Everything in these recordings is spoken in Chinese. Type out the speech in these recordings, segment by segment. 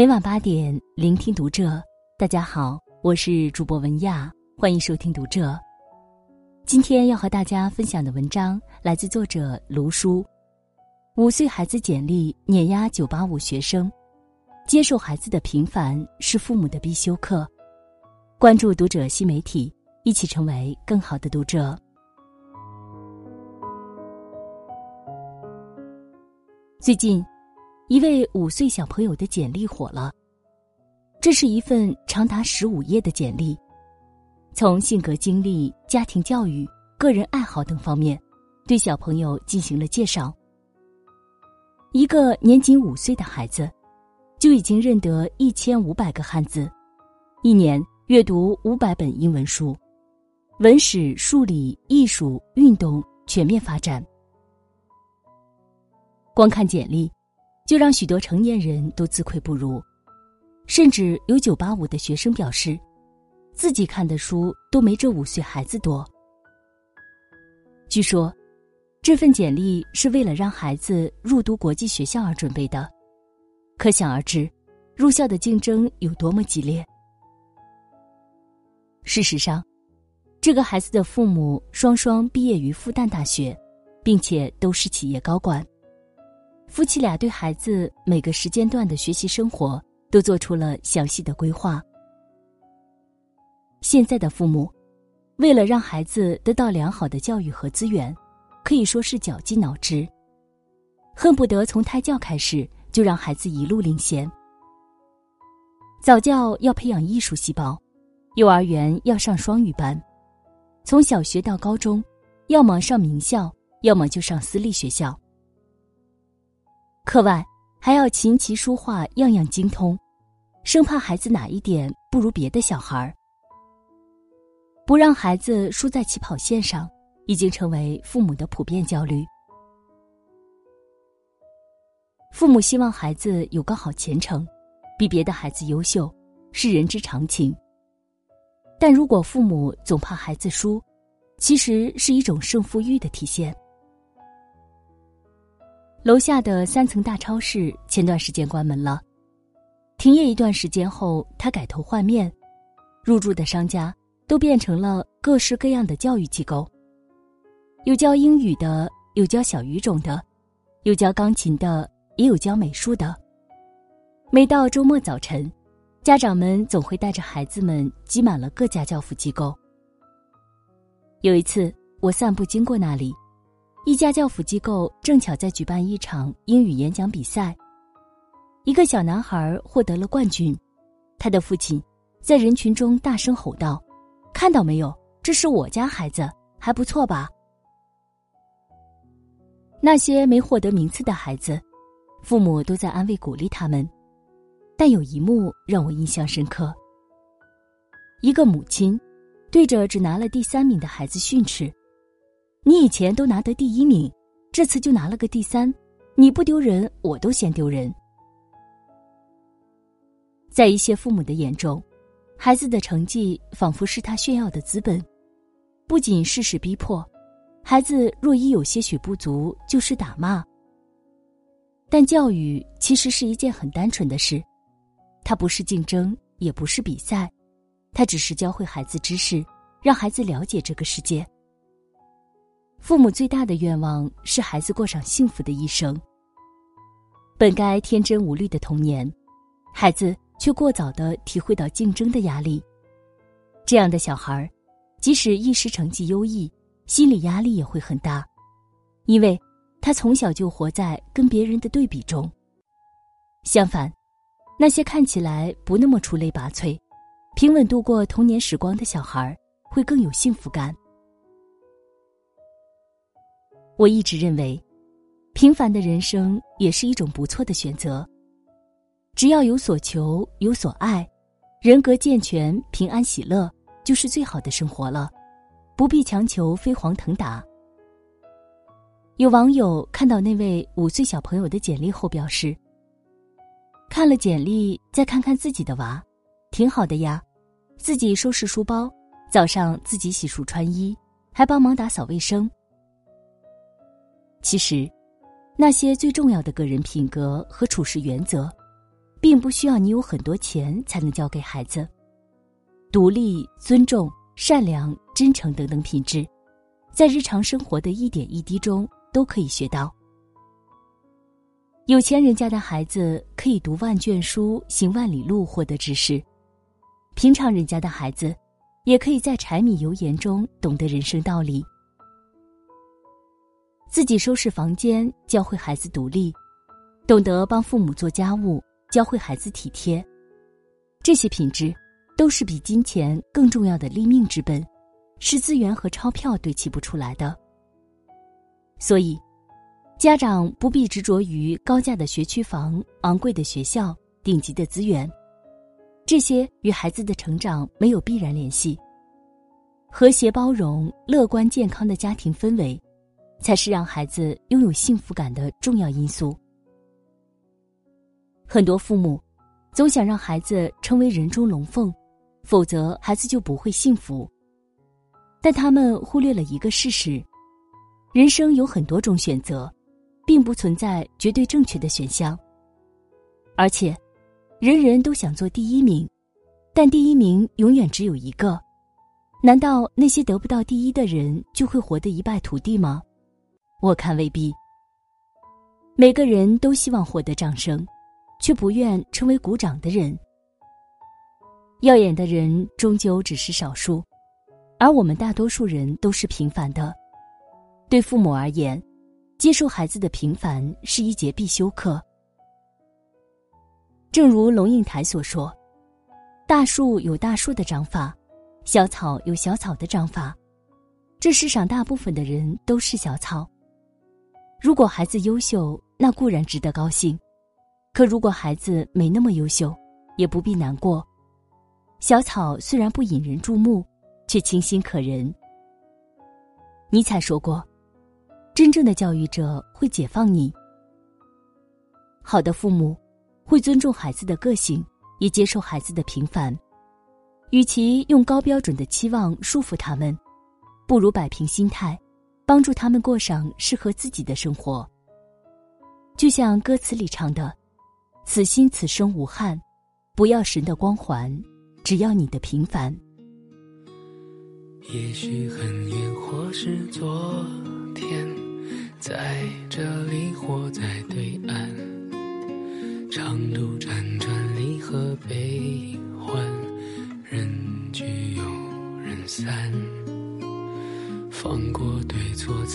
每晚八点，聆听读者。大家好，我是主播文亚，欢迎收听读者。今天要和大家分享的文章来自作者卢叔。五岁孩子简历碾压九八五学生，接受孩子的平凡是父母的必修课。关注读者新媒体，一起成为更好的读者。最近。一位五岁小朋友的简历火了。这是一份长达十五页的简历，从性格、经历、家庭教育、个人爱好等方面，对小朋友进行了介绍。一个年仅五岁的孩子，就已经认得一千五百个汉字，一年阅读五百本英文书，文史、数理、艺术、运动全面发展。光看简历。就让许多成年人都自愧不如，甚至有九八五的学生表示，自己看的书都没这五岁孩子多。据说，这份简历是为了让孩子入读国际学校而准备的，可想而知，入校的竞争有多么激烈。事实上，这个孩子的父母双双毕业于复旦大学，并且都是企业高管。夫妻俩对孩子每个时间段的学习生活都做出了详细的规划。现在的父母，为了让孩子得到良好的教育和资源，可以说是绞尽脑汁，恨不得从胎教开始就让孩子一路领先。早教要培养艺术细胞，幼儿园要上双语班，从小学到高中，要么上名校，要么就上私立学校。课外还要琴棋书画样样精通，生怕孩子哪一点不如别的小孩儿。不让孩子输在起跑线上，已经成为父母的普遍焦虑。父母希望孩子有个好前程，比别的孩子优秀，是人之常情。但如果父母总怕孩子输，其实是一种胜负欲的体现。楼下的三层大超市前段时间关门了，停业一段时间后，他改头换面，入驻的商家都变成了各式各样的教育机构，有教英语的，有教小语种的，有教钢琴的，也有教美术的。每到周末早晨，家长们总会带着孩子们挤满了各家教辅机构。有一次，我散步经过那里。一家教辅机构正巧在举办一场英语演讲比赛，一个小男孩获得了冠军，他的父亲在人群中大声吼道：“看到没有，这是我家孩子，还不错吧？”那些没获得名次的孩子，父母都在安慰鼓励他们，但有一幕让我印象深刻：一个母亲对着只拿了第三名的孩子训斥。你以前都拿得第一名，这次就拿了个第三，你不丢人，我都嫌丢人。在一些父母的眼中，孩子的成绩仿佛是他炫耀的资本，不仅事事逼迫，孩子若一有些许不足，就是打骂。但教育其实是一件很单纯的事，它不是竞争，也不是比赛，它只是教会孩子知识，让孩子了解这个世界。父母最大的愿望是孩子过上幸福的一生。本该天真无虑的童年，孩子却过早的体会到竞争的压力。这样的小孩，即使一时成绩优异，心理压力也会很大，因为他从小就活在跟别人的对比中。相反，那些看起来不那么出类拔萃、平稳度过童年时光的小孩，会更有幸福感。我一直认为，平凡的人生也是一种不错的选择。只要有所求，有所爱，人格健全、平安喜乐，就是最好的生活了，不必强求飞黄腾达。有网友看到那位五岁小朋友的简历后表示：“看了简历，再看看自己的娃，挺好的呀，自己收拾书包，早上自己洗漱穿衣，还帮忙打扫卫生。”其实，那些最重要的个人品格和处事原则，并不需要你有很多钱才能教给孩子。独立、尊重、善良、真诚等等品质，在日常生活的一点一滴中都可以学到。有钱人家的孩子可以读万卷书、行万里路获得知识，平常人家的孩子也可以在柴米油盐中懂得人生道理。自己收拾房间，教会孩子独立；懂得帮父母做家务，教会孩子体贴。这些品质，都是比金钱更重要的立命之本，是资源和钞票堆砌不出来的。所以，家长不必执着于高价的学区房、昂贵的学校、顶级的资源，这些与孩子的成长没有必然联系。和谐、包容、乐观、健康的家庭氛围。才是让孩子拥有幸福感的重要因素。很多父母总想让孩子成为人中龙凤，否则孩子就不会幸福。但他们忽略了一个事实：人生有很多种选择，并不存在绝对正确的选项。而且，人人都想做第一名，但第一名永远只有一个。难道那些得不到第一的人就会活得一败涂地吗？我看未必。每个人都希望获得掌声，却不愿成为鼓掌的人。耀眼的人终究只是少数，而我们大多数人都是平凡的。对父母而言，接受孩子的平凡是一节必修课。正如龙应台所说：“大树有大树的长法，小草有小草的长法。这世上大部分的人都是小草。”如果孩子优秀，那固然值得高兴；可如果孩子没那么优秀，也不必难过。小草虽然不引人注目，却清新可人。尼采说过：“真正的教育者会解放你。”好的父母会尊重孩子的个性，也接受孩子的平凡。与其用高标准的期望束缚他们，不如摆平心态。帮助他们过上适合自己的生活。就像歌词里唱的：“此心此生无憾，不要神的光环，只要你的平凡。”也许很远，或是昨天，在这里或在对岸，长路辗转，离合悲欢，人聚又人散。放过，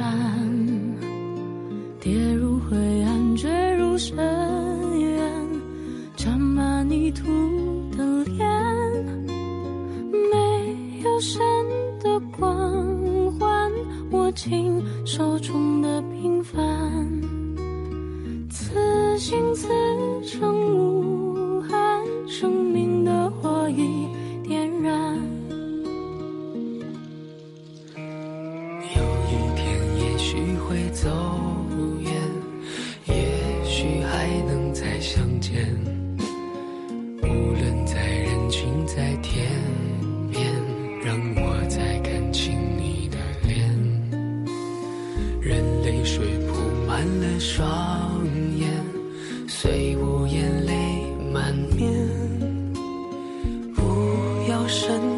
而战，跌入灰暗，坠入深渊，沾满泥土的脸，没有神的光环，握紧手中的平凡，此心此生无无论在人群在天边让我再看清你的脸。任泪水铺满了双眼虽无言泪满面。不要神